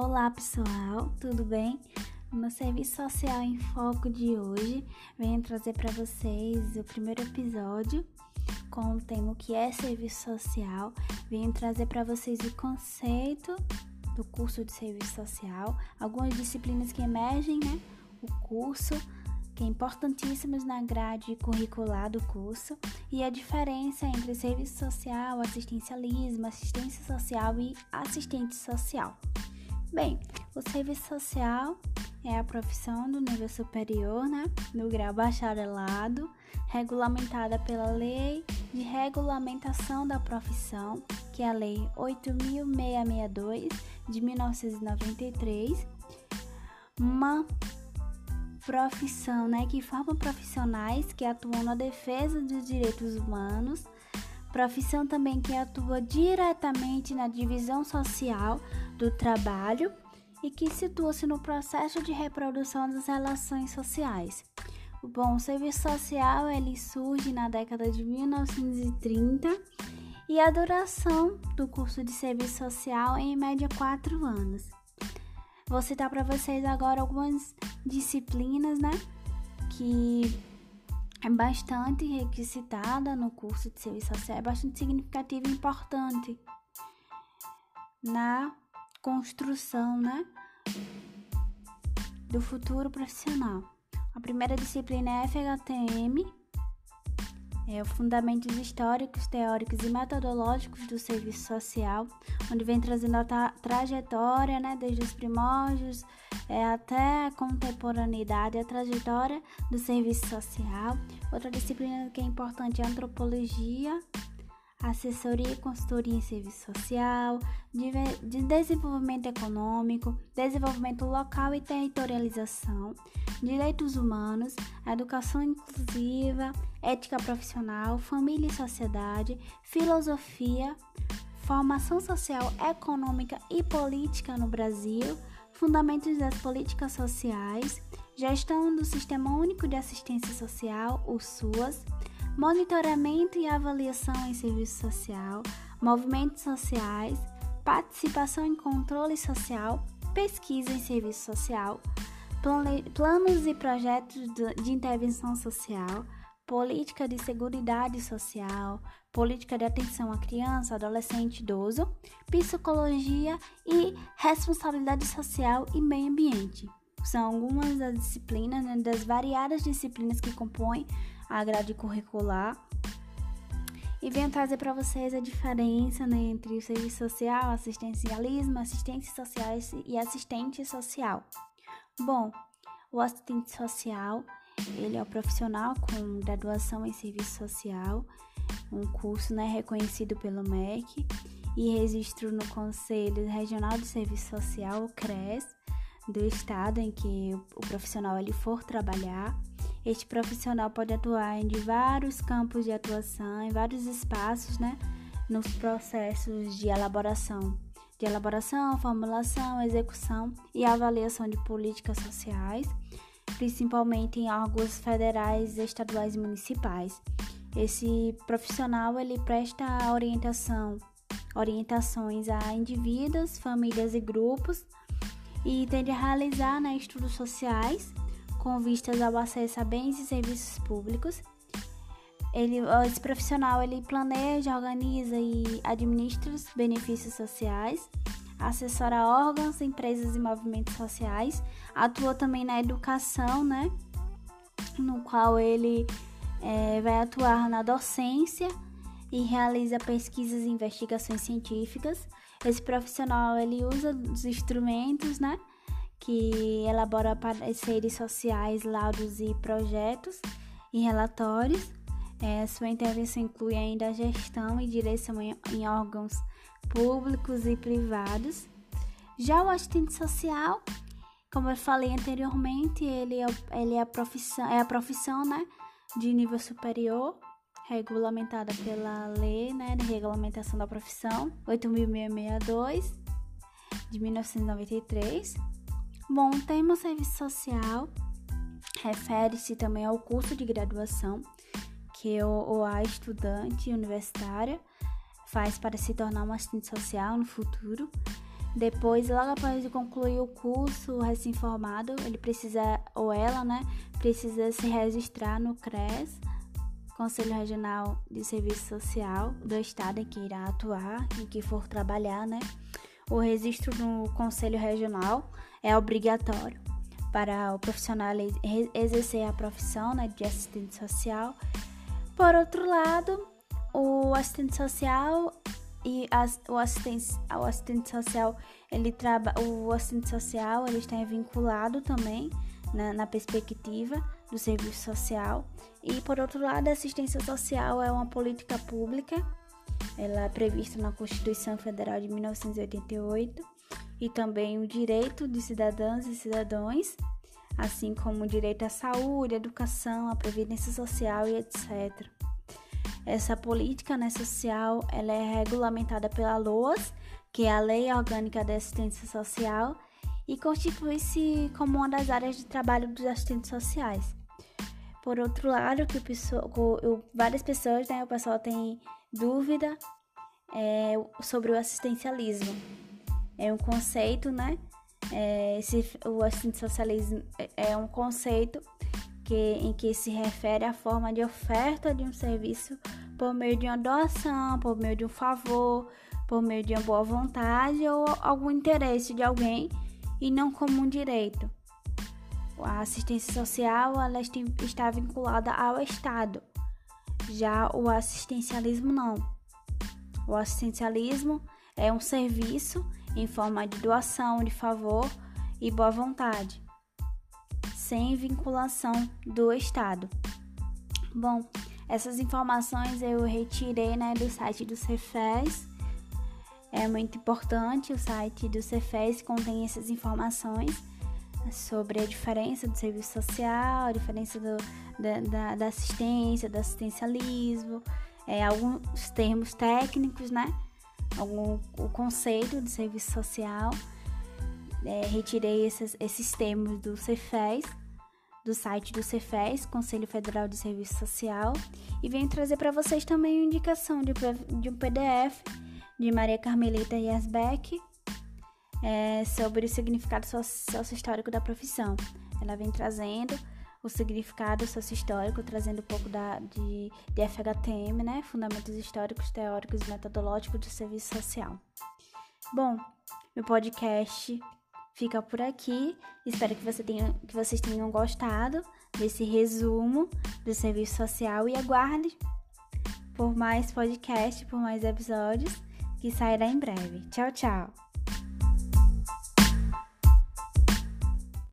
Olá pessoal, tudo bem? No Serviço Social em Foco de hoje, venho trazer para vocês o primeiro episódio com o tema que é serviço social. Venho trazer para vocês o conceito do curso de serviço social, algumas disciplinas que emergem, né? O curso que é importantíssimos na grade curricular do curso, e a diferença entre serviço social, assistencialismo, assistência social e assistente social. Bem, o serviço social é a profissão do nível superior, né, no grau bacharelado, regulamentada pela Lei de Regulamentação da Profissão, que é a Lei 8.662 de 1993, uma profissão, né, que forma profissionais que atuam na defesa dos direitos humanos, profissão também que atua diretamente na divisão social do trabalho e que situa-se no processo de reprodução das relações sociais. Bom, o serviço social ele surge na década de 1930 e a duração do curso de serviço social é em média quatro anos. Vou citar para vocês agora algumas disciplinas, né? Que é bastante requisitada no curso de serviço social, é bastante significativa e importante na construção, né? Do futuro profissional. A primeira disciplina é FHTM, é, fundamentos históricos, teóricos e metodológicos do serviço social, onde vem trazendo a tra trajetória, né, desde os primórdios é, até a contemporaneidade, a trajetória do serviço social. Outra disciplina que é importante é a antropologia, assessoria e consultoria em serviço social, de desenvolvimento econômico, desenvolvimento local e territorialização, direitos humanos, educação inclusiva, ética profissional, família e sociedade, filosofia, formação social, econômica e política no Brasil, fundamentos das políticas sociais, gestão do Sistema Único de Assistência Social, o SUAS, monitoramento e avaliação em serviço social, movimentos sociais, participação em controle social, pesquisa em serviço social, planos e projetos de intervenção social, política de seguridade social, política de atenção à criança, adolescente, idoso, psicologia e responsabilidade social e meio ambiente. São algumas das disciplinas, né, das variadas disciplinas que compõem a grade curricular e venho trazer para vocês a diferença né, entre o serviço social, assistencialismo, assistência social e assistente social. Bom, o assistente social ele é o profissional com graduação em serviço social, um curso né, reconhecido pelo MEC e registro no Conselho Regional de Serviço Social, o CRES, do estado em que o profissional ele for trabalhar. Este profissional pode atuar em vários campos de atuação, em vários espaços, né, nos processos de elaboração, de elaboração, formulação, execução e avaliação de políticas sociais, principalmente em órgãos federais, estaduais e municipais. Esse profissional ele presta orientação, orientações a indivíduos, famílias e grupos e tende a realizar né, estudos sociais com vistas ao acesso a bens e serviços públicos. Ele, esse profissional ele planeja, organiza e administra os benefícios sociais, assessora órgãos, empresas e movimentos sociais, atua também na educação, né? No qual ele é, vai atuar na docência e realiza pesquisas e investigações científicas. Esse profissional ele usa os instrumentos, né? Que elabora pareceres sociais, laudos e projetos e relatórios. É, sua intervenção inclui ainda a gestão e direção em, em órgãos públicos e privados. Já o assistente social, como eu falei anteriormente, ele é, ele é, a, profissão, é a profissão né, de nível superior, regulamentada pela lei né, de regulamentação da profissão 8.662 de 1993 Bom, o termo serviço social refere-se também ao curso de graduação que o, a estudante universitária faz para se tornar uma assistente social no futuro. Depois, logo após de concluir o curso recém-formado, ele precisa, ou ela, né, precisa se registrar no CRES, Conselho Regional de Serviço Social do Estado em que irá atuar, em que for trabalhar, né. O registro no Conselho Regional é obrigatório para o profissional exercer a profissão né, de assistente social. Por outro lado, o assistente social e as, o, assistente, o assistente social ele trabalha o assistente social ele está vinculado também na, na, perspectiva do serviço social e por outro lado a assistência social é uma política pública ela é prevista na Constituição Federal de 1988 e também o direito de cidadãs e cidadãos assim como o direito à saúde, à educação, à previdência social e etc. Essa política né, social ela é regulamentada pela LOAS, que é a Lei Orgânica da Assistência Social, e constitui-se como uma das áreas de trabalho dos assistentes sociais. Por outro lado, que o, várias pessoas, né, o pessoal tem dúvida é, sobre o assistencialismo. É um conceito, né? É, esse, o assistencialismo é um conceito que, em que se refere à forma de oferta de um serviço por meio de uma doação, por meio de um favor, por meio de uma boa vontade ou algum interesse de alguém e não como um direito. A assistência social ela está vinculada ao Estado, já o assistencialismo não. O assistencialismo é um serviço em forma de doação, de favor e boa vontade, sem vinculação do Estado. Bom, essas informações eu retirei né, do site do Cefes. É muito importante, o site do Cefes contém essas informações sobre a diferença do serviço social, a diferença do, da, da, da, assistência, do assistencialismo, é, alguns termos técnicos, né? Algum, o conceito de serviço social. É, retirei esses, esses termos do Cefes do site do Cefes, Conselho Federal de Serviço Social, e venho trazer para vocês também uma indicação de, de um PDF de Maria Carmelita Yasbeck é, sobre o significado sócio-histórico da profissão. Ela vem trazendo o significado sócio-histórico, trazendo um pouco da, de, de FHTM, né? Fundamentos históricos, teóricos e metodológicos do serviço social. Bom, meu podcast fica por aqui. Espero que, você tenha, que vocês tenham gostado desse resumo do serviço social e aguarde por mais podcast, por mais episódios que sairá em breve. Tchau, tchau!